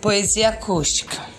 Poesia acústica.